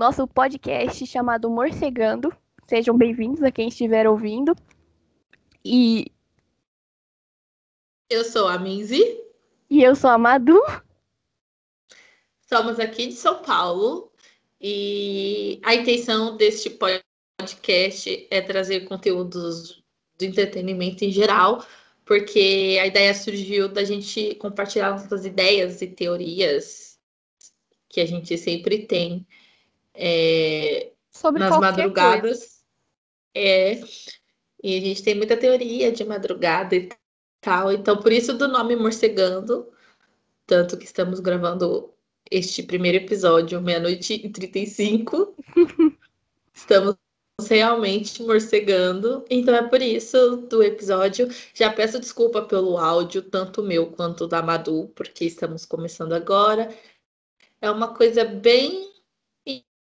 nosso podcast chamado Morcegando. Sejam bem-vindos a quem estiver ouvindo. E. Eu sou a Minzy. E eu sou a Madu. Somos aqui de São Paulo. E a intenção deste podcast é trazer conteúdos do entretenimento em geral, porque a ideia surgiu da gente compartilhar nossas ideias e teorias que a gente sempre tem é, Sobre nas madrugadas. coisa. É, e a gente tem muita teoria de madrugada e tal. Então, por isso do nome Morcegando. Tanto que estamos gravando este primeiro episódio, meia-noite e 35. Estamos realmente morcegando. Então é por isso do episódio. Já peço desculpa pelo áudio, tanto meu quanto da Madu, porque estamos começando agora. É uma coisa bem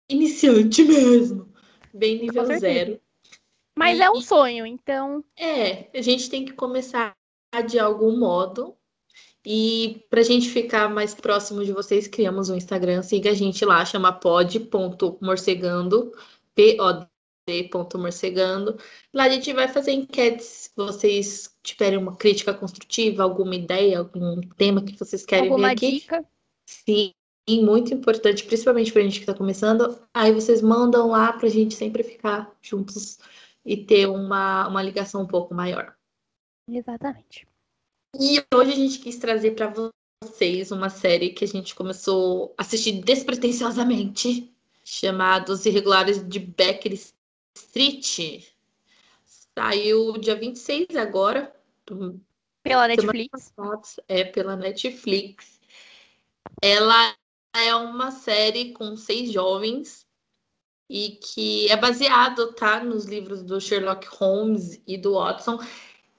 iniciante mesmo. Bem nível zero. Mas E- é um sonho, então. É, a gente tem que começar de algum modo. E para a gente ficar mais próximo de vocês, criamos um Instagram. Siga a gente lá, chama pod.morcegando, pod.morcegando. Lá a gente vai fazer enquetes. Se vocês tiverem uma crítica construtiva, alguma ideia, algum tema que vocês querem alguma ver aqui. dica. Sim, muito importante, principalmente para a gente que está começando. Aí vocês mandam lá para a gente sempre ficar juntos e ter uma, uma ligação um pouco maior. Exatamente. E hoje a gente quis trazer para vocês uma série que a gente começou a assistir despretensiosamente, chamada Os Irregulares de Becker Street. Saiu dia 26 agora, do Pela Netflix. passada, é pela Netflix. Ela é uma série com seis jovens e que é baseado, tá, nos livros do Sherlock Holmes e do Watson.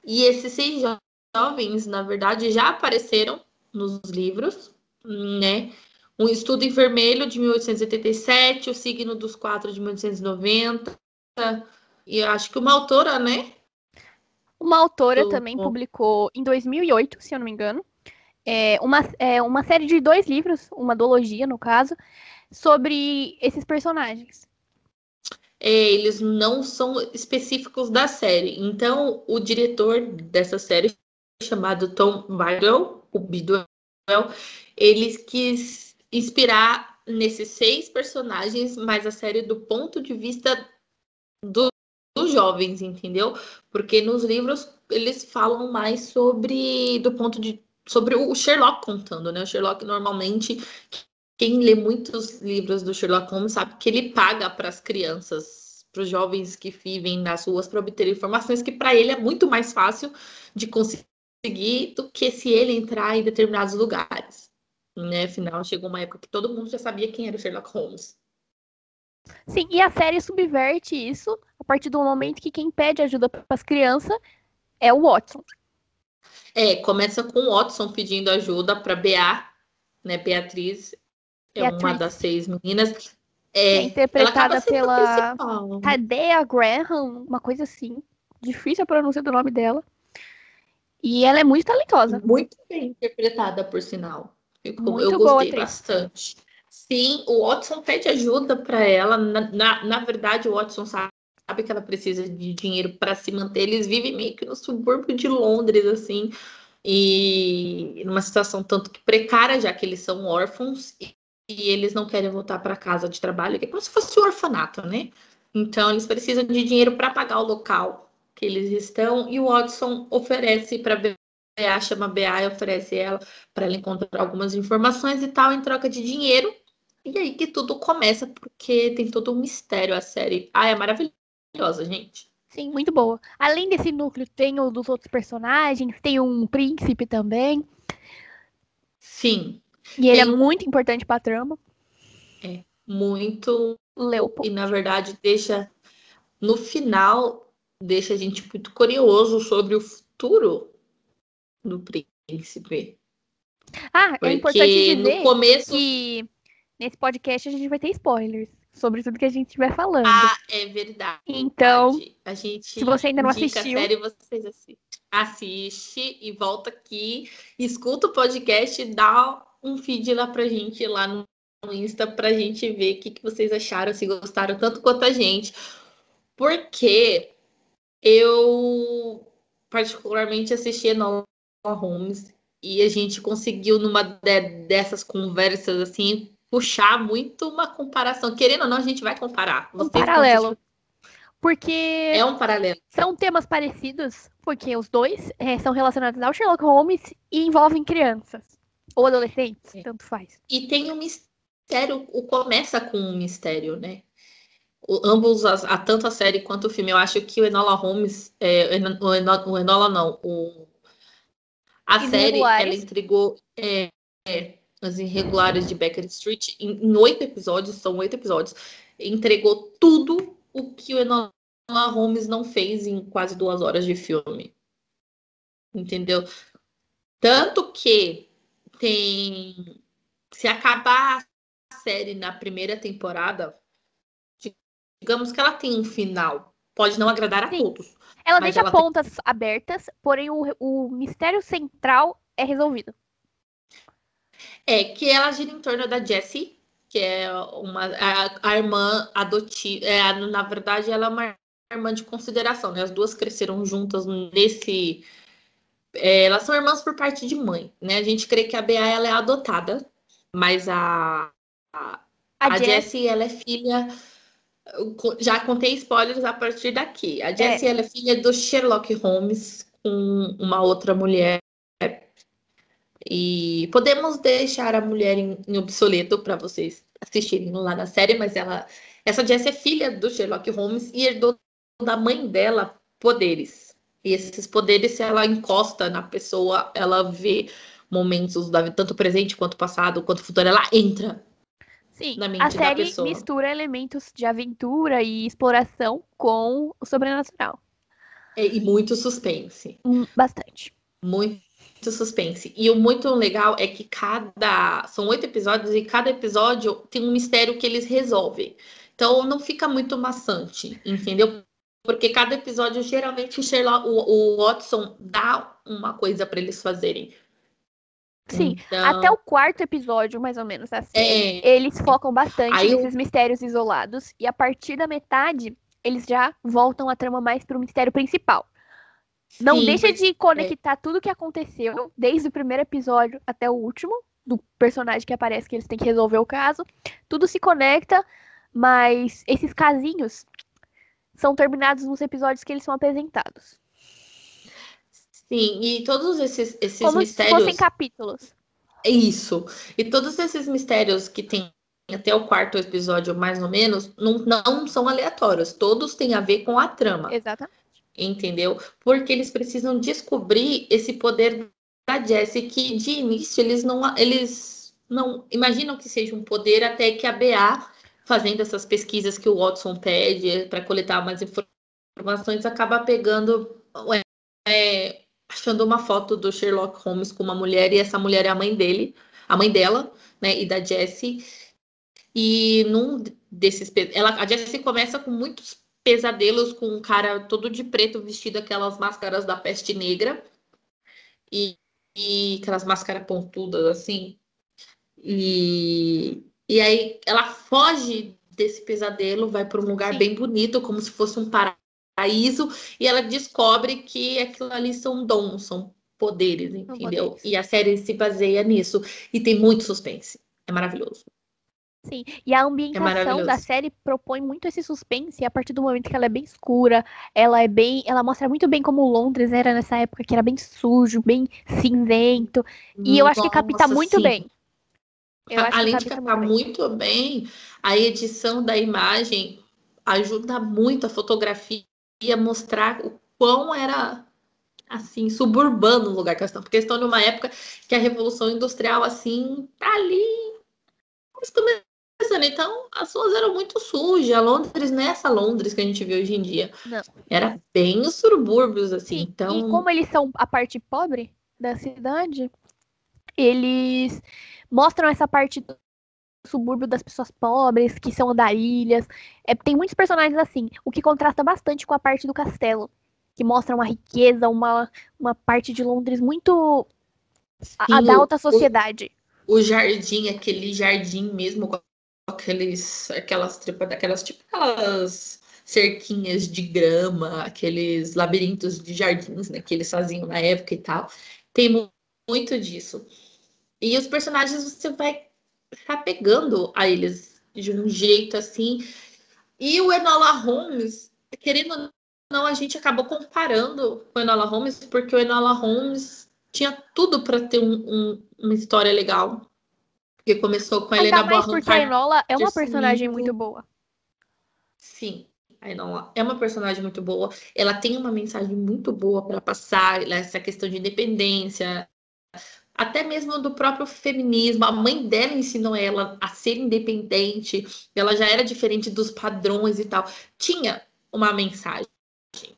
E esses seis jo- jovens, na verdade, já apareceram nos livros, né? Um Estudo em Vermelho de 1887, O Signo dos Quatro de 1890. E eu acho que uma autora, né? Uma autora Do- também publicou em 2008, se eu não me engano, é, uma, é, uma série de dois livros, uma duologia, no caso, sobre esses personagens. é, eles não são específicos da série. Então, o diretor dessa série, chamado Tom Bidwell, o Bidwell, ele quis inspirar nesses seis personagens, mas a série do ponto de vista do- dos jovens, entendeu? Porque nos livros eles falam mais sobre do ponto de sobre o Sherlock contando, né? O Sherlock normalmente quem lê muitos livros do Sherlock Holmes sabe que ele paga para as crianças, para os jovens que vivem nas ruas para obter informações que para ele é muito mais fácil de conseguir do que se ele entrar em determinados lugares. Né? Afinal, chegou uma época que todo mundo já sabia quem era o Sherlock Holmes. Sim, e a série subverte isso a partir do momento que quem pede ajuda para as crianças é o Watson. É, começa com o Watson pedindo ajuda para Bea, né? Beatriz é uma Beatriz. das seis meninas. É, é interpretada pela. Tadea Graham, uma coisa assim. Difícil a pronúncia do nome dela. E ela é muito talentosa. Muito bem interpretada, por sinal. Ficou- Muito eu boa gostei atriz. bastante. Sim, o Watson pede ajuda para ela. Na, na, na verdade, o Watson sabe, sabe que ela precisa de dinheiro para se manter. Eles vivem meio que no subúrbio de Londres, assim, e numa situação tanto que precária, já que eles são órfãos e, e eles não querem voltar para casa de trabalho, que é como se fosse um orfanato, né? Então, eles precisam de dinheiro para pagar o local que eles estão, e o Watson oferece para BA, chama BA e oferece ela para ela encontrar algumas informações e tal, em troca de dinheiro. E aí que tudo começa, porque tem todo um mistério a série. Ah, é maravilhosa, gente. Sim, muito boa. Além desse núcleo, tem o dos outros personagens, tem um príncipe também. Sim, E ele é Tem- muito importante pra trama. muito. Leopold. E na verdade deixa. No final, deixa a gente muito curioso sobre o futuro do príncipe. Ah, é Porque importante no dizer começo. que nesse podcast a gente vai ter spoilers sobre tudo que a gente estiver falando. Ah, é verdade. Então, a gente se você ainda não assistiu- a série, vocês assistem. Assiste e volta aqui, escuta o podcast dá um feed lá pra gente lá no, no Insta pra gente ver o que, que vocês acharam, se gostaram tanto quanto a gente. Porque eu particularmente assisti Enola Holmes e a gente conseguiu numa de, dessas conversas assim puxar muito uma comparação. Querendo ou não, a gente vai comparar. Um paralelo. Porque é um paralelo. São temas parecidos, porque os dois é, são relacionados ao Sherlock Holmes e envolvem crianças ou adolescentes, é. tanto faz. E tem um mistério, o começa com um mistério, né? O, ambos, a, a, tanto a série quanto o filme, eu acho que o Enola Holmes, é, o, Enola, o Enola não, o, a série, ela entregou é, é, as irregulares de Becker Street em oito episódios, são oito episódios, entregou tudo o que o Enola Holmes não fez em quase duas horas de filme. Entendeu? Tanto que tem. Se acabar a série na primeira temporada, digamos que ela tem um final. Pode não agradar a Sim. todos. Ela deixa ela pontas tem... abertas, porém o, o mistério central é resolvido. É que ela gira em torno da Jessie, que é uma a, a irmã adotiva. É, na verdade, ela é uma irmã de consideração, né? As duas cresceram juntas nesse. É, elas são irmãs por parte de mãe, né? A gente crê que a Bea ela é adotada, mas a, a, a, a Jessie ela é filha. Já contei spoilers a partir daqui. A Jessie é. ela é filha do Sherlock Holmes com uma outra mulher e podemos deixar a mulher em, em obsoleto para vocês assistirem lá na série, mas ela. Essa Jess é filha do Sherlock Holmes e herdou da mãe dela poderes. E esses poderes, se ela encosta na pessoa, ela vê momentos da tanto presente quanto passado, quanto futuro, ela entra. Sim, na mente a série mistura elementos de aventura e exploração com o sobrenatural. É, e muito suspense. Hum, bastante. Muito suspense. E o muito legal é que cada. São oito episódios e cada episódio tem um mistério que eles resolvem. Então não fica muito maçante, entendeu? Porque cada episódio, geralmente, o, Sherlock, o, o Watson dá uma coisa para eles fazerem. Sim, então... até o quarto episódio, mais ou menos, assim, é... eles focam bastante Aí nesses eu... mistérios isolados. E a partir da metade, eles já voltam a trama mais para o mistério principal. Não Sim, deixa de conectar é. tudo que aconteceu, desde o primeiro episódio até o último, do personagem que aparece que eles têm que resolver o caso. Tudo se conecta, mas esses casinhos são terminados nos episódios que eles são apresentados. Sim, e todos esses, esses Como mistérios. Se fossem capítulos. É isso. E todos esses mistérios que tem até o quarto episódio, mais ou menos, não, não são aleatórios. Todos têm a ver com a trama. Exatamente entendeu? Porque eles precisam descobrir esse poder da Jessie que de início eles não eles não imaginam que seja um poder até que a BA fazendo essas pesquisas que o Watson pede para coletar mais informações acaba pegando é, achando uma foto do Sherlock Holmes com uma mulher e essa mulher é a mãe dele, a mãe dela, né, e da Jessie. E num desses ela a Jessie começa com muitos pesadelos com um cara todo de preto vestido aquelas máscaras da peste negra e, e aquelas máscaras pontudas assim. E, e aí ela foge desse pesadelo, vai para um lugar Sim. bem bonito, como se fosse um paraíso, e ela descobre que aquilo ali são dons, são poderes, entendeu? E a série se baseia nisso. E tem muito suspense. É maravilhoso. Sim, e a ambientação é da série propõe muito esse suspense a partir do momento que ela é bem escura, ela é bem, ela mostra muito bem como Londres era nessa época, que era bem sujo, bem cinzento, e eu acho que capta muito sim. bem. Eu Além de captar muito, muito bem, a edição da imagem ajuda muito a fotografia a mostrar o quão era assim, suburbano o lugar que elas estão, porque estão numa época que a revolução industrial assim tá ali então as ruas eram muito sujas. Londres não é essa Londres que a gente vê hoje em dia. Não. Era bem os subúrbios, assim. Sim, então... E como eles são a parte pobre da cidade, eles mostram essa parte do subúrbio das pessoas pobres, que são andarilhas. É, tem muitos personagens assim, o que contrasta bastante com a parte do castelo, que mostra uma riqueza, uma, uma parte de Londres muito Sim, a, a da alta sociedade. o jardim, aquele jardim mesmo, com aqueles, aquelas, aquelas, tipo, aquelas cerquinhas de grama, aqueles labirintos de jardins, né, que eles faziam na época e tal. Tem muito disso. E os personagens você vai ficar pegando a eles de um jeito assim. E o Enola Holmes, querendo ou não, a gente acabou comparando com o Enola Holmes, porque o Enola Holmes tinha tudo para ter um, um, uma história legal. Porque começou com a Helena Bonham Carter. porque a Enola é uma personagem muito boa. Sim, a Enola é uma personagem muito boa. Ela tem uma mensagem muito boa para passar, essa questão de independência, até mesmo do próprio feminismo. A mãe dela ensinou ela a ser independente, ela já era diferente dos padrões e tal. Tinha uma mensagem.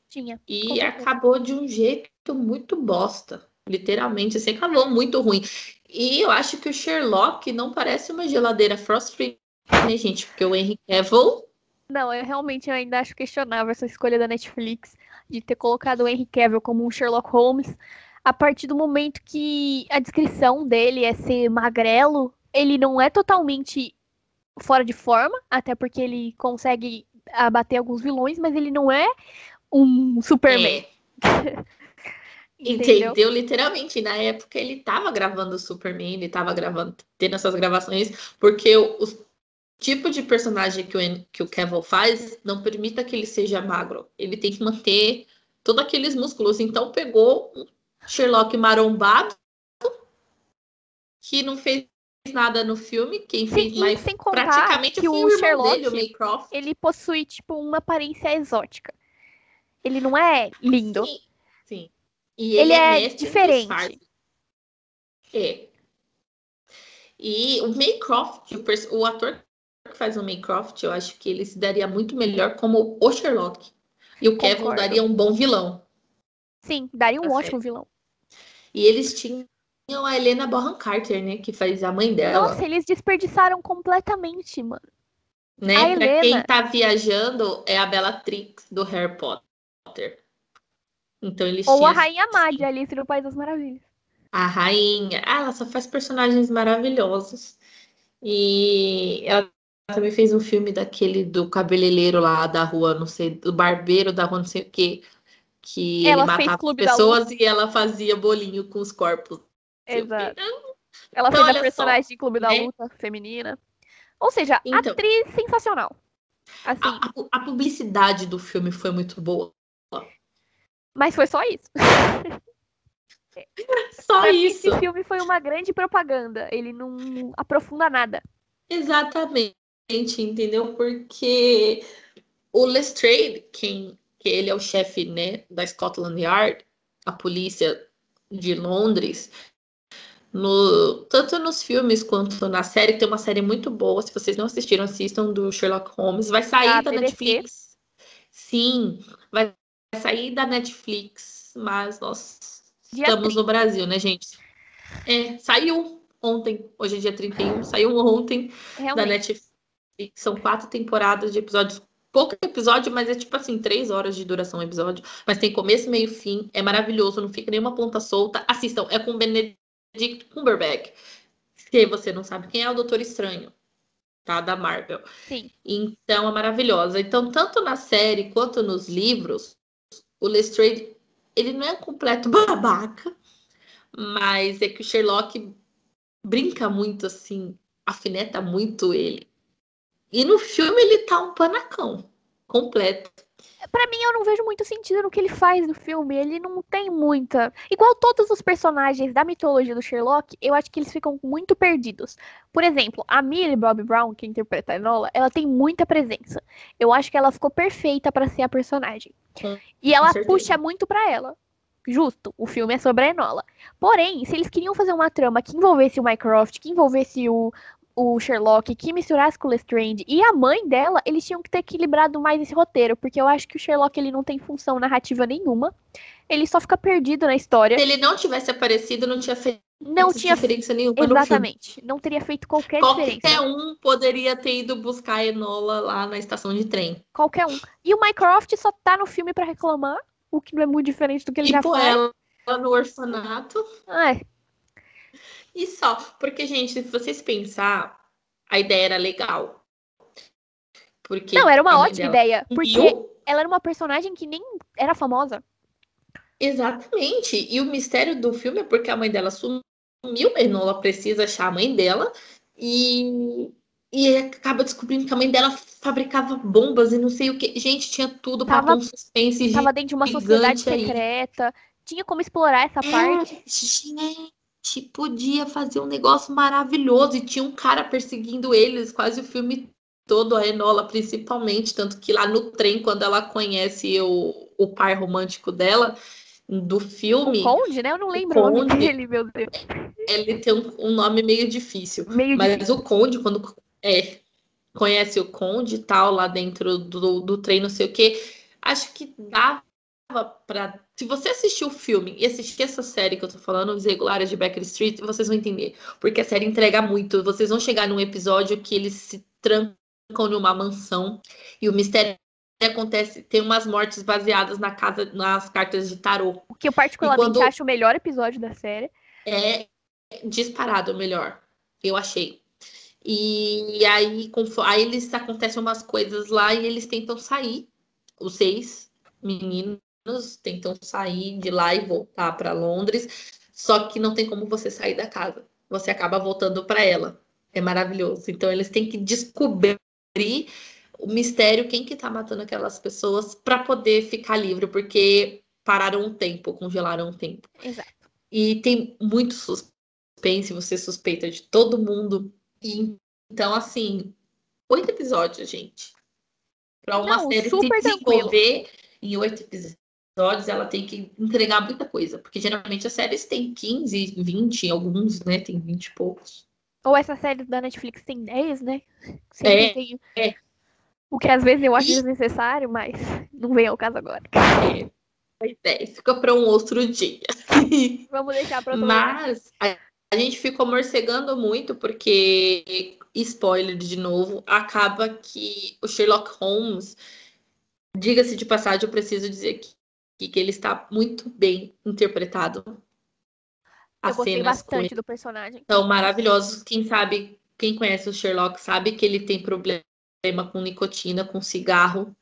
Tinha. E acabou de um jeito muito bosta. Literalmente, assim, acabou muito ruim. E eu acho que o Sherlock não parece uma geladeira Frost-Free, né, gente? Porque o Henry Cavill... Não, eu realmente ainda acho questionável essa escolha da Netflix de ter colocado o Henry Cavill como um Sherlock Holmes a partir do momento que a descrição dele é ser magrelo, ele não é totalmente fora de forma, até porque ele consegue abater alguns vilões, mas ele não é um Superman. É. Entendeu? Entendeu? Literalmente. Na época ele tava gravando o Superman, ele tava gravando, tendo essas gravações, porque o, o tipo de personagem que o, que o Kevin faz não permita que ele seja magro. Ele tem que manter todos aqueles músculos. Então pegou Sherlock marombado, que não fez nada no filme, quem Sim, fez mais sem contar praticamente que o, o Sherlock, dele, o Maycroft. Ele possui tipo uma aparência exótica. Ele não é lindo. Sim. Sim. E ele, ele é, é diferente. É. E o Maycroft, o, o ator que faz o Maycroft, eu acho que ele se daria muito melhor como o Sherlock. E o Concordo. Kevin daria um bom vilão. Sim, daria um tá ótimo vilão. E eles tinham a Helena Bonham Carter, né? Que faz a mãe dela. Nossa, eles desperdiçaram completamente, mano. Né? A pra Helena... quem tá viajando, é a Bellatrix do Harry Potter. Então eles Ou tinham... a Rainha Madia, Alice no País das Maravilhas. A rainha. Ah, ela só faz personagens maravilhosos. E ela também fez um filme daquele do cabeleireiro lá da rua, não sei, do barbeiro da rua, não sei o quê que ela ele matava pessoas e ela fazia bolinho com os corpos. Exato. Ela então, fez a personagem só, de Clube né? da Luta feminina. Ou seja, então, atriz sensacional. Assim, a, a, publicidade do filme foi muito boa. Mas foi só isso. só isso. Esse filme foi uma grande propaganda. Ele não aprofunda nada. Exatamente, entendeu? Porque o Lestrade, quem que ele é o chefe né, da Scotland Yard, a polícia de Londres. No, tanto nos filmes quanto na série, tem uma série muito boa. Se vocês não assistiram, assistam do Sherlock Holmes. Vai sair ah, da Netflix. Sim, vai sair da Netflix, mas nós dia estamos 30. no Brasil, né, gente? É, saiu ontem, hoje é dia 31, saiu ontem Realmente. da Netflix. São quatro temporadas de episódios pouco episódio, mas é tipo assim, três horas de duração o episódio. Mas tem começo, meio fim. É maravilhoso, não fica nenhuma ponta solta. Assistam, é com Benedict Cumberbatch. Se você não sabe quem é o Doutor Estranho, tá? Da Marvel. Sim. Então é maravilhosa. Então, tanto na série quanto nos livros, o Lestrade, ele não é um completo babaca, mas é que o Sherlock brinca muito assim, afineta muito ele. E no filme ele tá um panacão completo. Para mim, eu não vejo muito sentido no que ele faz no filme. Ele não tem muita. Igual todos os personagens da mitologia do Sherlock, eu acho que eles ficam muito perdidos. Por exemplo, a Millie Bob Brown, que interpreta a Enola, ela tem muita presença. Eu acho que ela ficou perfeita para ser a personagem. E ela puxa muito para ela. Justo, o filme é sobre a Enola. Porém, se eles queriam fazer uma trama que envolvesse o Mycroft, que envolvesse o, o Sherlock que misturasse com o Lestrange e a mãe dela, eles tinham que ter equilibrado mais esse roteiro, porque eu acho que o Sherlock ele não tem função narrativa nenhuma. Ele só fica perdido na história. Se ele não tivesse aparecido, não tinha feito não tinha diferença nenhuma Exatamente. Não teria feito qualquer, qualquer diferença. Qualquer um poderia ter ido buscar a Enola lá na estação de trem. Qualquer um. E o Mycroft só tá no filme para reclamar, o que não é muito diferente do que ele e já faz. ela no orfanato. É. E só, porque, gente, se vocês pensar, a ideia era legal. Porque Não, era uma ótima ideia. Porque ela era uma personagem que nem era famosa. Exatamente. E o mistério do filme é porque a mãe dela sumiu, Enola precisa achar a mãe dela e, e acaba descobrindo que a mãe dela fabricava bombas e não sei o que. Gente, tinha tudo para um suspense Tava dentro de uma sociedade secreta. Aí. Tinha como explorar essa é, parte. Gente, podia fazer um negócio maravilhoso. E tinha um cara perseguindo eles quase o filme todo, a Enola principalmente. Tanto que lá no trem, quando ela conhece o, o pai romântico dela, do filme. O Conde, né? Eu não lembro Conde, o nome dele, meu Deus. Ele tem um, um nome meio difícil. Meio mas difícil. o Conde, quando é, conhece o Conde e tal, lá dentro do, do trem, não sei o quê, acho que dava para. Se você assistir o filme e assistir essa série que eu tô falando, Os Regulares de Baker Street, vocês vão entender. Porque a série entrega muito. Vocês vão chegar num episódio que eles se trancam numa mansão e o mistério acontece, tem umas mortes baseadas na casa, nas cartas de tarô. O que eu particularmente quando... acho o melhor episódio da série. É disparado o melhor, eu achei. E aí, aí eles acontecem umas coisas lá e eles tentam sair, os seis meninos tentam sair de lá e voltar para Londres, só que não tem como você sair da casa. Você acaba voltando para ela. É maravilhoso. Então eles têm que descobrir o mistério, quem que tá matando aquelas pessoas para poder ficar livre, porque pararam um tempo, congelaram um tempo. Exato. E tem muito suspense, você suspeita de todo mundo. E, então, assim, oito episódios, gente. Para uma Não, série se desenvolver tranquilo. em oito episódios, ela tem que entregar muita coisa. Porque geralmente as séries têm 15, 20, alguns, né? Tem 20 e poucos. Ou essa série da Netflix tem 10, né? Sempre é, tem... é. O que às vezes eu acho desnecessário, mas não vem ao caso agora. É, pois é, fica para um outro dia. Vamos deixar para outro Mas a, a, gente ficou morcegando muito porque, spoiler de novo, acaba que o Sherlock Holmes, diga-se de passagem, eu preciso dizer que, que ele está muito bem interpretado. Eu gostei bastante do personagem. São maravilhosos. Quem sabe, quem conhece o Sherlock sabe que ele tem problema com nicotina, com cigarro.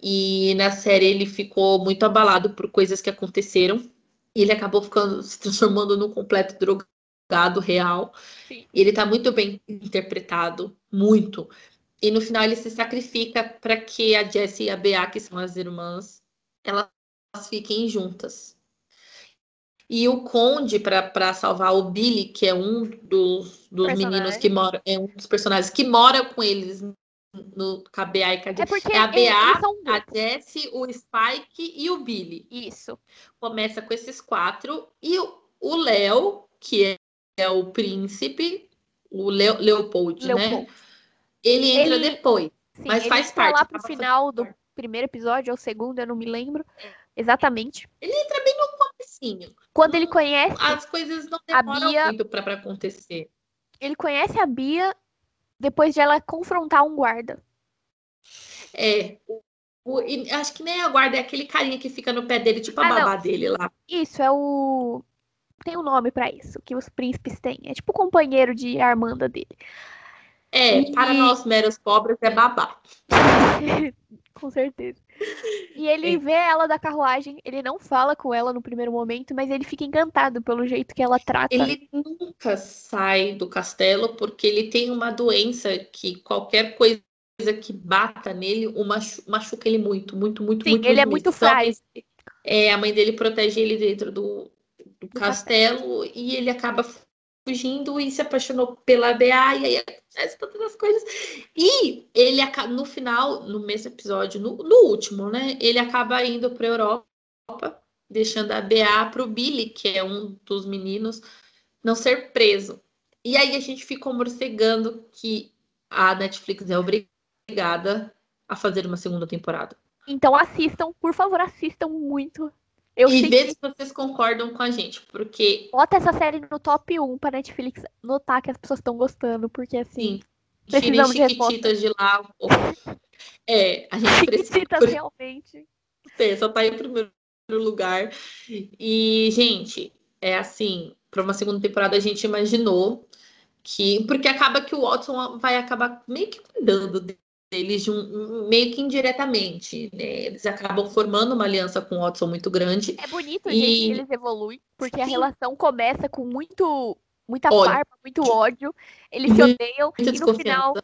E na série ele ficou muito abalado por coisas que aconteceram. E ele acabou ficando se transformando num completo drogado real. Sim. E ele tá muito bem interpretado, muito. E no final ele se sacrifica para que a Jessie e a Bea, que são as irmãs, elas fiquem juntas. E o Conde, para salvar o Billy, que é um dos, dos meninos que mora, é um dos personagens que mora com eles no KBA e KD. É, porque é a BA, a Jessie, o Spike e o Billy. Isso. Começa com esses quatro. E o Léo, que é, é, o príncipe, o Leo, Leopold, né? Leopold, né? Ele entra ele, depois. Sim, mas faz parte. lá pro final do primeiro episódio ou segundo, eu não me lembro. Exatamente. Ele entra bem no comecinho. Quando ele conhece. As coisas não demoram Bia, muito para acontecer. Ele conhece a Bia depois de ela confrontar um guarda. É. O, acho que nem a guarda, é aquele carinha que fica no pé dele, tipo a ah, babá não. dele lá. Isso, é o. Tem um nome para isso, que os príncipes têm. É tipo o companheiro de Armanda dele. É, e... para nós meros pobres é babá. com certeza. E ele é. vê ela da carruagem, ele não fala com ela no primeiro momento, mas ele fica encantado pelo jeito que ela trata. Ele nunca sai do castelo porque ele tem uma doença que qualquer coisa que bata nele o machuca ele muito, muito, muito, Sim, muito. Ele muito, é muito então, frágil. É, a mãe dele protege ele dentro do, do, do castelo, castelo e ele acaba fugindo e se apaixonou pela BA e aí acontece todas as coisas. E ele no final, no mesmo episódio, no, no último, né? Ele acaba indo para Europa, deixando a BA para o Billy, que é um dos meninos, não ser preso. E aí a gente ficou morcegando que a Netflix é obrigada a fazer uma segunda temporada. Então assistam, por favor, assistam muito. Eu e vê se vocês concordam com a gente, porque. Bota essa série no top 1 para Netflix notar que as pessoas estão gostando, porque assim. Sim. De Chiquititas de lá. É, a gente precisa. Chiquititas, realmente. É, só tá em primeiro lugar. E, gente, é assim. para uma segunda temporada a gente imaginou que porque acaba que o Watson vai acabar meio que cuidando deles de um, meio que indiretamente, né? Eles acabam formando uma aliança com o Watson muito grande. É bonito, e... gente, que eles evoluem, porque Sim. a relação começa com muito muita ódio. farpa, muito ódio. Eles se odeiam e no final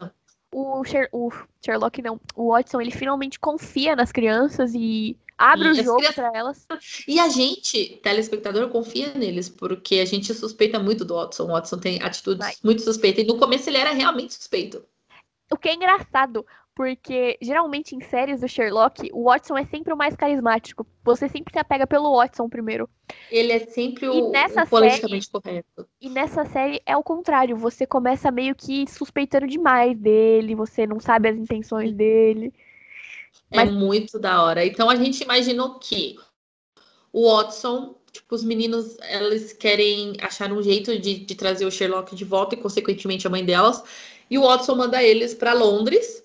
o, Sher o Sherlock não, o Watson, ele finalmente confia nas crianças e abre e o jogo crianças... para elas. E a gente, telespectador, confia neles, porque a gente suspeita muito do Watson. O Watson tem atitudes Vai. muito suspeitas. E no começo ele era realmente suspeito. O que é engraçado, porque geralmente em séries do Sherlock, o Watson é sempre o mais carismático. Você sempre se apega pelo Watson primeiro. Ele é sempre o, o politicamente série, correto. E nessa série é o contrário. Você começa meio que suspeitando demais dele, você não sabe as intenções dele. É Mas... muito da hora. Então a gente imaginou que o Watson, tipo, os meninos, eles querem achar um jeito de, de trazer o Sherlock de volta e, consequentemente, a mãe delas. E o Watson manda eles para Londres.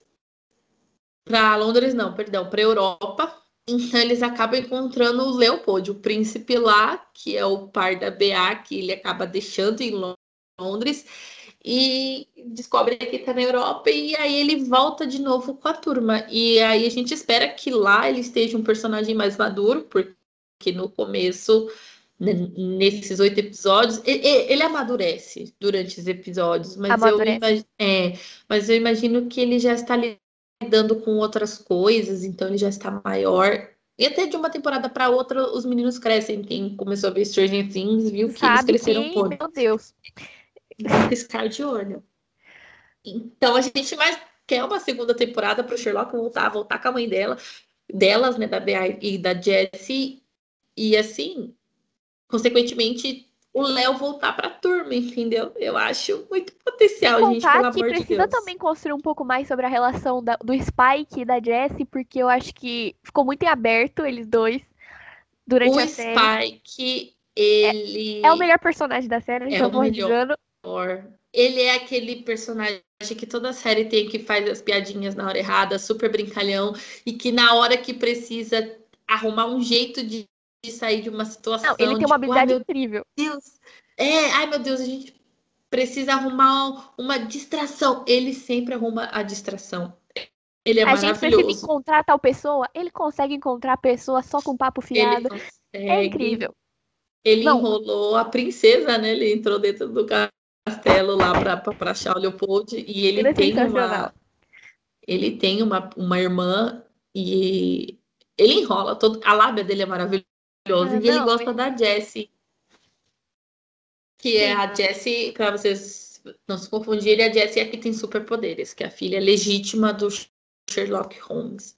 Para Londres, não, perdão, para Europa. Então eles acabam encontrando o Leopold, o príncipe lá, que é o par da BA, que ele acaba deixando em Londres e descobre que está na Europa e aí ele volta de novo com a turma. E aí a gente espera que lá ele esteja um personagem mais maduro, porque no começo, nesses oito episódios, ele, ele, amadurece durante os episódios, mas eu, é, mas eu imagino que ele já está lidando com outras coisas, então ele já está maior. E até de uma temporada para outra, os meninos crescem. Quem começou a ver Stranger Things viu que Sabe eles cresceram que, Meu Deus piscar de olho. Então a gente mais quer uma segunda temporada para o Sherlock voltar, voltar com a mãe dela, delas, né, da Bea e da Jessie, e assim, consequentemente, o Léo voltar para a turma, entendeu? Eu acho muito potencial, gente, pelo amor de precisa também construir um pouco mais sobre a relação da, do Spike e da Jessie, porque eu acho que ficou muito em aberto eles dois durante o a série. O Spike, ele... É, é, o melhor personagem da série, é o melhor. Ele é aquele personagem que toda série tem que faz as piadinhas na hora errada, super brincalhão, e que na hora que precisa arrumar um jeito de, de sair de uma situação. Não, ele tem uma tipo, habilidade incrível. Deus. É, ai meu Deus, a gente precisa arrumar uma distração. Ele sempre arruma a distração. Ele é a maravilhoso. A gente precisa encontrar tal pessoa, ele consegue encontrar a pessoa só com papo fiado. É incrível. Ele Não. enrolou a princesa, né? Ele entrou dentro do castelo lá para achar o Leopold e ele, ele é tem uma ele tem uma, uma irmã e ele enrola todo a lábia dele é maravilhosa ah, e ele gosta da Jessie que Sim. é a Jessie para vocês não se confundirem a Jessie é que tem superpoderes que é a filha legítima do Sherlock Holmes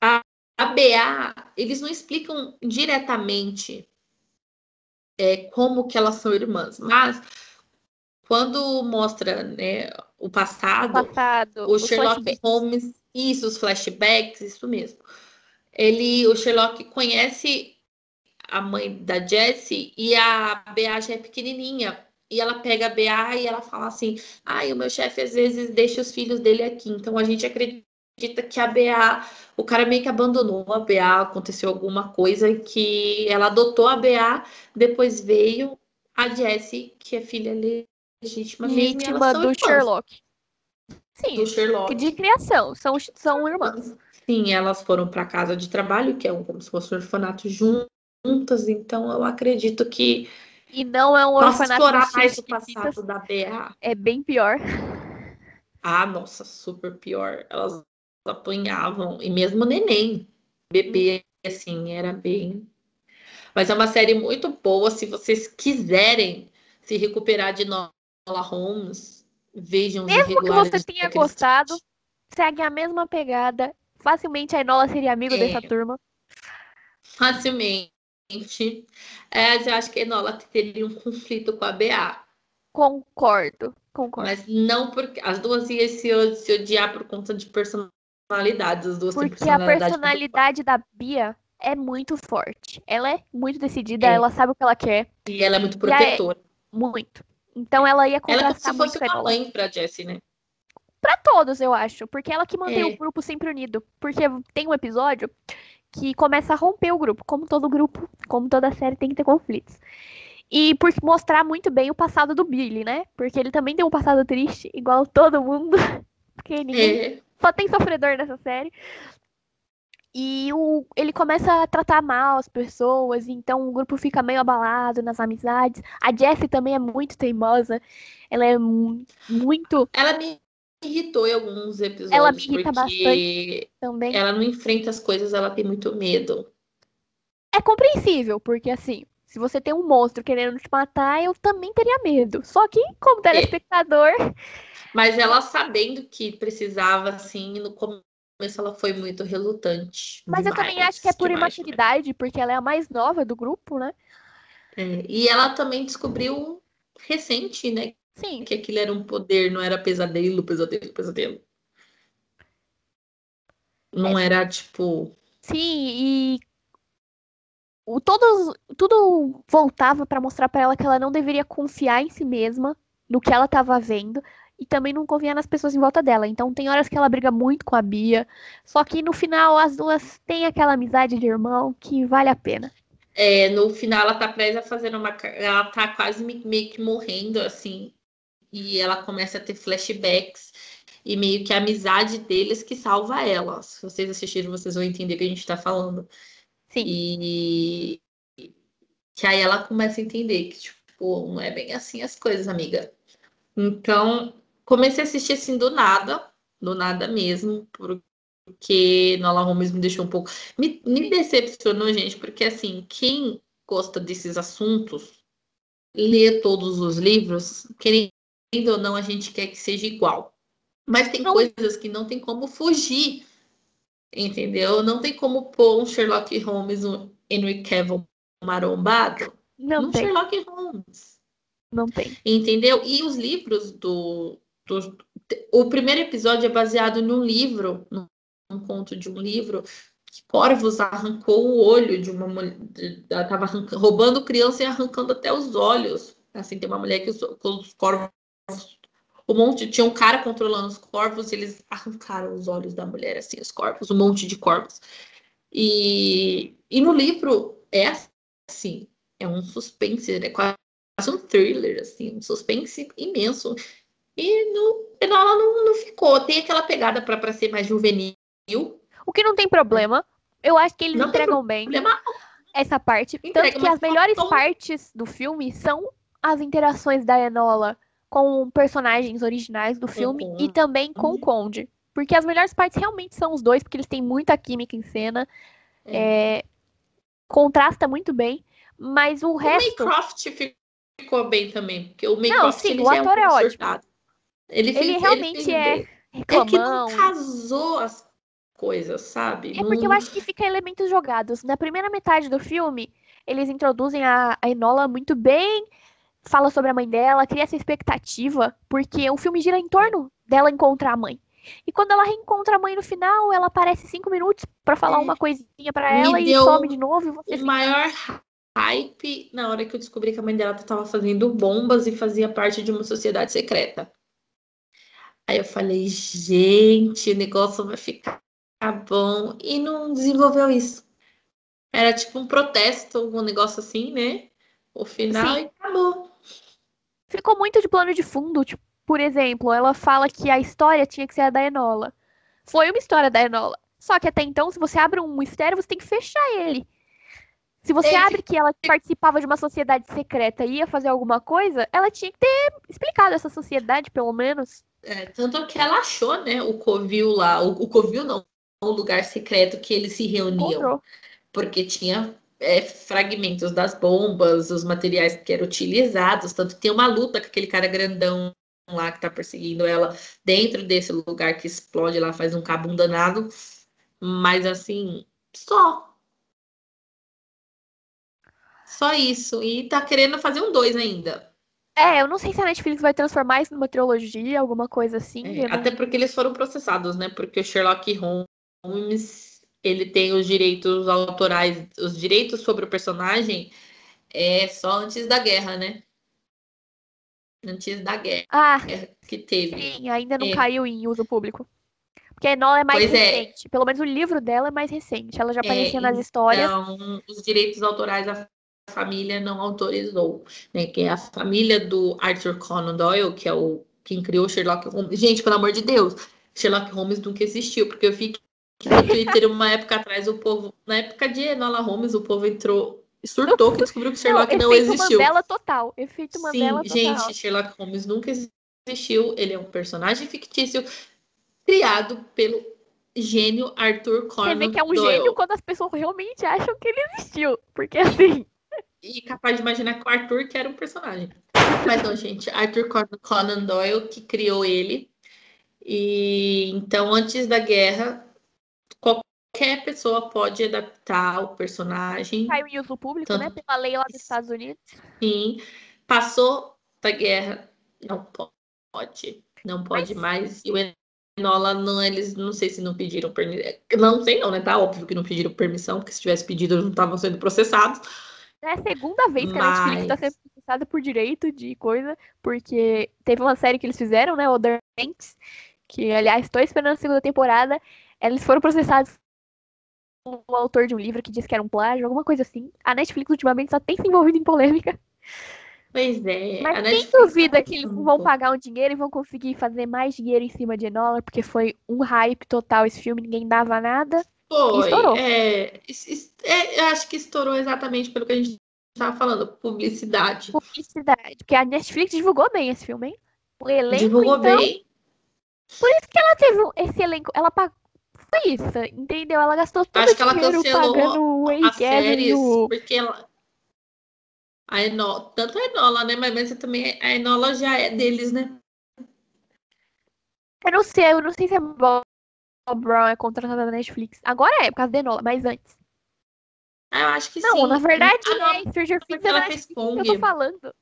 a, a BA eles não explicam diretamente é, como que elas são irmãs mas quando mostra né, o passado, o, passado, o Sherlock Holmes, isso, os flashbacks, isso mesmo. Ele, o Sherlock conhece a mãe da Jessie e a Bea já é pequenininha. E ela pega a Bea e ela fala assim: ai, ah, o meu chefe às vezes deixa os filhos dele aqui. Então a gente acredita que a Bea, o cara meio que abandonou a Bea, aconteceu alguma coisa que ela adotou a Bea, depois veio a Jessie, que é filha legítima Legítima do Sherlock. Sim, do Sherlock. de criação, são, são irmãs. Sim, elas foram para casa de trabalho, que é um, como se fosse um orfanato juntas, então eu acredito que. E não é um orfanato. explorar mais o passado da BA. É bem pior. Ah, nossa, super pior. Elas apanhavam, e mesmo neném, bebê, assim, era bem. Mas é uma série muito boa, se vocês quiserem se recuperar de Enola Holmes, vejam Mesmo que você tenha gostado, segue a mesma pegada. Facilmente a Enola seria amigo é. dessa turma. Facilmente. É, eu acho que a Enola teria um conflito com a BA. Concordo, concordo. Mas não porque as duas iam se, se odiar por conta de personalidades. As duas porque personalidade a personalidade da Bia é muito forte. Ela é muito decidida, é. ela sabe o que ela quer. E ela é muito protetora. É muito. Então ela ia contrastar ela é muito com a mãe pra Jessie, né? Pra todos, eu acho. Porque ela que mantém é. o grupo sempre unido. Porque tem um episódio que começa a romper o grupo. Como todo grupo, como toda série, tem que ter conflitos. E por mostrar muito bem o passado do Billy, né? Porque ele também tem um passado triste, igual todo mundo. Porque ninguém. É. Só tem sofredor nessa série. E o, ele começa a tratar mal as pessoas, então o grupo fica meio abalado nas amizades. A Jessie também é muito teimosa. Ela é muito. Ela me irritou em alguns episódios. Ela me irrita bastante também. Ela não enfrenta as coisas, ela tem muito medo. É compreensível, porque assim, se você tem um monstro querendo te matar, eu também teria medo. Só que, como telespectador. É. Mas ela sabendo que precisava, assim, no começo ela foi muito relutante. Mas eu também acho que é por imaturidade, porque ela é a mais nova do grupo, né? É, e ela também descobriu recente, né? Sim. Que aquilo era um poder, não era pesadelo, pesadelo, pesadelo. Não é. era tipo. Sim, e o, todos, tudo voltava para mostrar para ela que ela não deveria confiar em si mesma, no que ela estava vendo, e também não confiar nas pessoas em volta dela. Então tem horas que ela briga muito com a Bia, só que no final as duas têm aquela amizade de irmão que vale a pena. É, no final ela tá presa a fazer uma. Ela tá quase meio que morrendo, assim. E ela começa a ter flashbacks. E meio que a amizade deles que salva ela. Se vocês assistirem, vocês vão entender o que a gente tá falando. Sim. E que aí ela começa a entender que, tipo, não é bem assim as coisas, amiga. Então, comecei a assistir assim do nada, do nada mesmo, porque Nola Holmes me deixou um pouco. Me, me decepcionou, gente, porque assim, quem gosta desses assuntos, lê todos os livros, querendo ou não, a gente quer que seja igual. Mas tem não. coisas que não tem como fugir Entendeu? Não tem como pôr um Sherlock Holmes, um Henry Cavill marombado não tem. Sherlock Holmes. Não tem. Entendeu? E os livros do, do. O primeiro episódio é baseado num livro, num conto de um livro, que Corvus arrancou o olho de uma mulher. Estava roubando criança e arrancando até os olhos. Assim, tem uma mulher que os, os corvos um monte, tinha um cara controlando os corpos, eles arrancaram os olhos da mulher, assim, os corpos, um monte de corpos. E, e no livro é assim, é um suspense, é quase um thriller, assim, um suspense imenso. E no final ela não, não ficou. Tem aquela pegada para ser mais juvenil. O que não tem problema. Eu acho que eles não entregam bem essa parte. Entrega, tanto que as melhores partes do filme são as interações da Enola com personagens originais do filme uhum. e também com uhum. o Conde. Porque as melhores partes realmente são os dois, porque eles têm muita química em cena. É. É, contrasta muito bem. Mas o, o resto. O Maycroft ficou bem também. Porque o Maycroft Não, sim, o ator é, um é ótimo. Surtado. Ele, fez, ele realmente ele é. Reclamão. É que não casou as coisas, sabe? É porque eu acho que fica elementos jogados. Na primeira metade do filme, eles introduzem a, a Enola muito bem fala sobre a mãe dela, cria essa expectativa, porque o filme gira em torno dela encontrar a mãe. E quando ela reencontra a mãe no final, ela aparece cinco minutos para falar é, uma coisinha para ela e some de novo. E você o fica... maior hype na hora que eu descobri que a mãe dela estava fazendo bombas e fazia parte de uma sociedade secreta. Aí eu falei, gente, o negócio vai ficar bom. E não desenvolveu isso. Era tipo um protesto, um negócio assim, né? O final Sim. e acabou ficou muito de plano de fundo. Tipo, por exemplo, ela fala que a história tinha que ser a da Enola. Foi uma história da Enola. Só que até então, se você abre um mistério, você tem que fechar ele. Se você Esse... abre que ela participava de uma sociedade secreta e ia fazer alguma coisa, ela tinha que ter explicado essa sociedade, pelo menos. É, tanto que ela achou, né, o Covil lá. O, o Covil não, o lugar secreto que eles se reuniam. Encontrou. Porque tinha é, fragmentos das bombas, os materiais que eram utilizados, tanto tem uma luta com aquele cara grandão lá que tá perseguindo ela dentro desse lugar que explode lá, faz um cabum danado, mas assim, só. Só isso. E tá querendo fazer um dois ainda. É, eu não sei se a Netflix vai transformar isso numa trilogia, alguma coisa assim. É, até porque eles foram processados, né? Porque o Sherlock Holmes ele tem os direitos autorais, os direitos sobre o personagem é só antes da guerra, né? Antes da guerra ah, que teve. Sim, ainda não é. caiu em uso público. Porque a Enola é mais pois é. recente. É. Pelo menos o livro dela é mais recente. Ela já aparecia é, nas histórias. Então, os direitos autorais família não autorizou, né? Que é a família do Arthur Conan Doyle, que é o quem criou Sherlock Holmes. Gente, pelo amor de Deus, Sherlock Holmes nunca existiu, porque eu vi que no Twitter uma época atrás o povo, na época de Enola Holmes, o povo entrou surtou que descobriu que Sherlock não, não existiu. Mandela total, efeito Mandela Sim, total. gente, Sherlock Holmes nunca existiu, ele é um personagem fictício criado pelo gênio Arthur Conan Doyle. Você vê que é um Doyle. gênio quando as pessoas realmente acham que ele existiu, porque assim... E capaz de imaginar que o Arthur que era um personagem. Mas não, gente, Arthur Conan Doyle que criou ele. E então, antes da guerra, qualquer pessoa pode adaptar o personagem. Saiu em uso público, né? Pela lei lá dos Estados Unidos. Sim. Passou da guerra, não pode. Não pode Mas... mais. E o Enola, não, eles não sei se não pediram permissão. Não sei, não, né? Tá óbvio que não pediram permissão, porque se tivesse pedido, eles não estavam sendo processados. É a segunda vez que Mas... a Netflix está sendo processada por direito de coisa, porque teve uma série que eles fizeram, né? Other Banks, que, aliás, estou esperando a segunda temporada. Eles foram processados o autor de um livro que disse que era um plágio, alguma coisa assim. A Netflix ultimamente só tem se envolvido em polêmica. Pois é. Mas quem duvida que eles vão pagar um dinheiro e vão conseguir fazer mais dinheiro em cima de Enola, porque foi um hype total esse filme, ninguém dava nada. Foi. estourou. É, é, acho que estourou exatamente pelo que a gente estava falando, publicidade. Publicidade, porque a Netflix divulgou bem esse filme, hein? O elenco, divulgou então... bem. Por isso que ela teve esse elenco, ela pagou isso, entendeu? Ela gastou todo Acho o dinheiro pagando o as séries, o... porque ela... A Enola, tanto a Enola, né? Mas também a Enola já é deles, né? Eu não sei, eu não sei se a Bob Brown é contratada da Netflix. Agora é, por causa da Enola, mas antes. Ah, eu acho que não, sim. Não, na verdade ah, é. Stranger Things é Netflix que eu tô falando.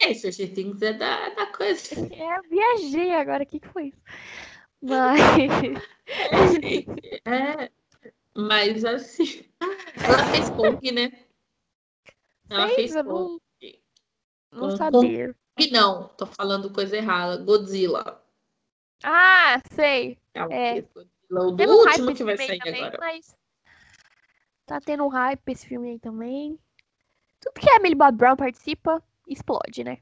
É, Stranger Things é da, da coisa. É, viajei agora, o que, que foi isso? Mas. É, mas assim. Ela fez Kong, né? Ela fez, fez Kong. Não, não sabia. Kong, não, tô falando coisa errada. Godzilla. Ah, sei. Ela é. fez Godzilla, o do último que vai sair também, agora. Mas tá tendo hype esse filme aí também. Tudo que a Millie Bob Brown participa, explode, né?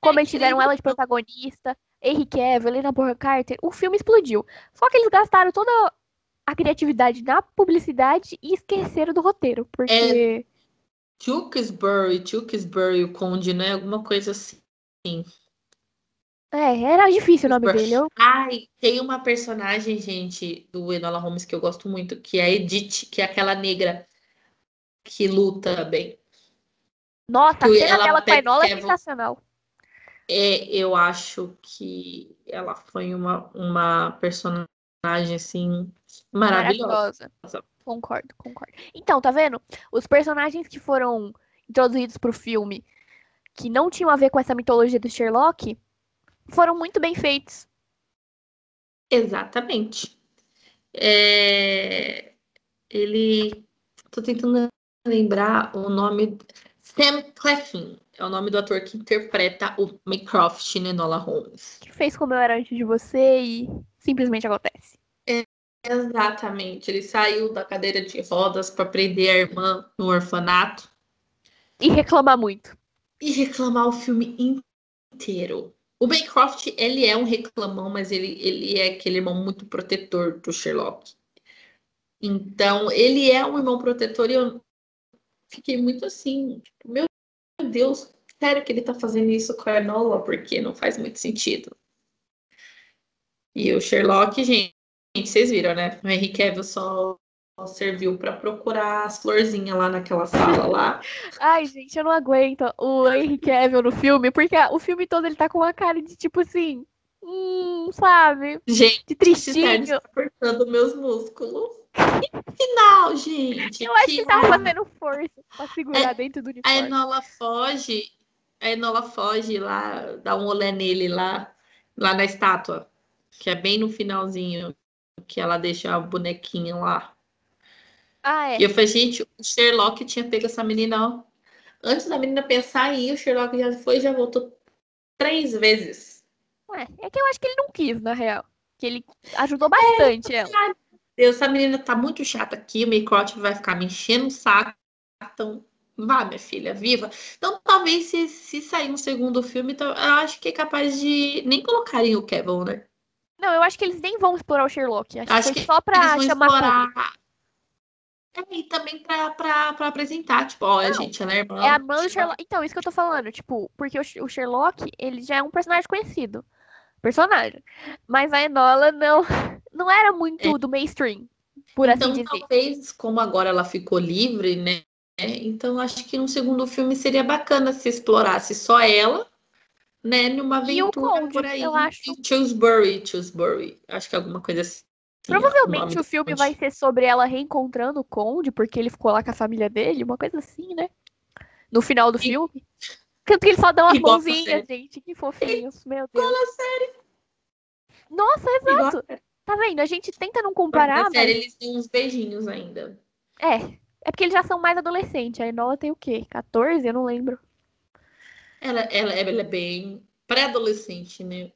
Como é eles tiveram ela de protagonista, Henry Cavill, Helena Bonham Carter, o filme explodiu. Só que eles gastaram toda a criatividade na publicidade e esqueceram do roteiro, porque... É Tewksbury, Tewksbury, o Conde, né? Alguma coisa assim. É, era difícil o nome dele. Eu... Ai, tem uma personagem, gente, do Enola Holmes que eu gosto muito, que é a Edith, que é aquela negra que luta bem. Nossa, a cena dela com a Enola é sensacional. É, eu acho que ela foi uma, uma personagem assim maravilhosa. maravilhosa. Concordo, concordo. Então, tá vendo? Os personagens que foram introduzidos pro filme que não tinham a ver com essa mitologia do Sherlock foram muito bem feitos. Exatamente. É... Ele. Tô tentando lembrar o nome. Sam Cleffin é o nome do ator que interpreta o Mycroft em Enola Holmes. Que fez como eu era antes de você e simplesmente acontece. É, exatamente. Ele saiu da cadeira de rodas para prender a irmã no orfanato. E reclamar muito. E reclamar o filme inteiro. O Mycroft, ele é um reclamão, mas ele, ele é aquele irmão muito protetor do Sherlock. Então, ele é um irmão protetor e eu fiquei muito assim, tipo, meu meu Deus, sério que ele tá fazendo isso com a Enola? Porque não faz muito sentido. E o Sherlock, gente, vocês viram, né? O Henry Cavill só serviu para procurar as florzinhas lá naquela sala lá. Ai, gente, eu não aguento o Henry Cavill no filme, porque o filme todo ele tá com uma cara de tipo assim, hum, sabe? Gente, de tristinho. Tá cortando meus músculos. Final, gente. Eu acho que, que tava fazendo força pra segurar é, dentro do uniforme. A Enola foge, a Enola foge lá, dá um olé nele lá, lá na estátua, que é bem no finalzinho, que ela deixa a bonequinha lá. Ah, é. E eu falei, gente, o Sherlock tinha pego essa menina, ó. Antes da menina pensar em ir, o Sherlock já foi e já voltou três vezes. Ué, é que eu acho que ele não quis, na real. Que ele ajudou bastante é, ela. Deus, essa menina tá muito chata aqui, o Maycroft vai ficar me enchendo o saco. Então, vá, minha filha, viva. Então, talvez se, se sair um segundo filme, então, eu acho que é capaz de nem colocarem o Kevin, né? Não, eu acho que eles nem vão explorar o Sherlock. Acho, acho que, que só pra chamar explorar... É, e também pra, pra, pra apresentar, tipo, olha, gente, ela é irmã. É a mãe do Sherlock. Então, isso que eu tô falando, tipo, porque o Sherlock, ele já é um personagem conhecido. Personagem. Mas a Enola não, não era muito é. do mainstream, por então, assim dizer. Talvez, como agora ela ficou livre, né? Então, acho que no segundo filme seria bacana se explorasse só ela, né? Numa aventura Conde, por aí. Eu acho. Chillsbury, Chillsbury. Acho que alguma coisa assim. Provavelmente o, o filme vai ser sobre ela reencontrando o Conde, porque ele ficou lá com a família dele, uma coisa assim, né? No final do e... filme. Tanto que ele só dá umas mãozinhas, gente. Que fofinhos, meu Deus. Fala sério. Nossa, exato. Tá vendo? A gente tenta não comparar. Mas... Sério, eles têm uns beijinhos ainda. É. É porque eles já são mais adolescentes. A Enola tem o quê? 14? Eu não lembro. Ela, ela, ela é bem pré-adolescente, né?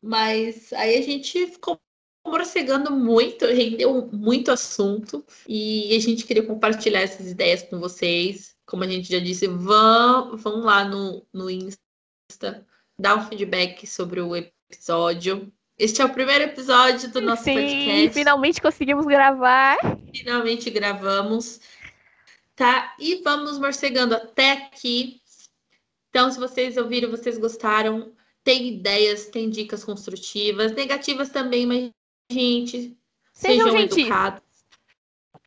Mas aí a gente ficou morcegando muito, rendeu muito assunto e a gente queria compartilhar essas ideias com vocês. Como a gente já disse, vão, vão lá no, no Insta, dar um feedback sobre o episódio. Este é o primeiro episódio do nosso Sim, podcast. Finalmente conseguimos gravar. Finalmente gravamos. Tá? E vamos morcegando até aqui. Então, se vocês ouviram, vocês gostaram, tem ideias, tem dicas construtivas, negativas também, mas gente, sejam, sejam educados.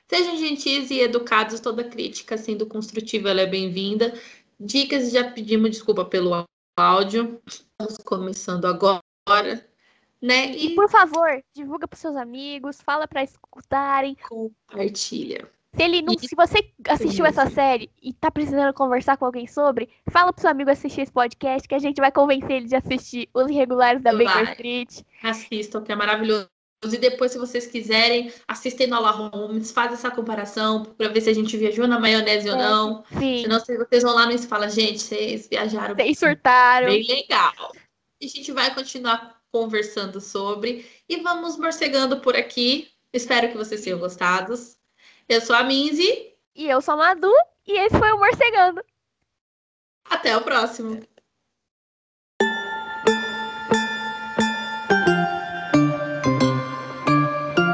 Sejam gentis e educados, toda crítica sendo construtiva, ela é bem-vinda. Dicas, já pedimos desculpa pelo áudio. Estamos começando agora, né? E, e por favor, divulga para seus amigos, fala para escutarem. Compartilha. Se, ele não, se você assistiu essa série e tá precisando conversar com alguém sobre, fala pro seu amigo assistir esse podcast que a gente vai convencer ele de assistir Os Irregulares da Baker Street. Assistam, que é maravilhoso. E depois, se vocês quiserem, assistem no La Holmes, faz essa comparação para ver se a gente viajou na maionese é, ou não. Sim. Senão vocês vão lá no e falam, gente, vocês viajaram. Vocês surtaram. Bem legal. E a gente vai continuar conversando sobre. E vamos morcegando por aqui. Espero que vocês tenham gostado. Eu sou a Minzy. E eu sou a Madu. E esse foi o Morcegando. Até o próximo.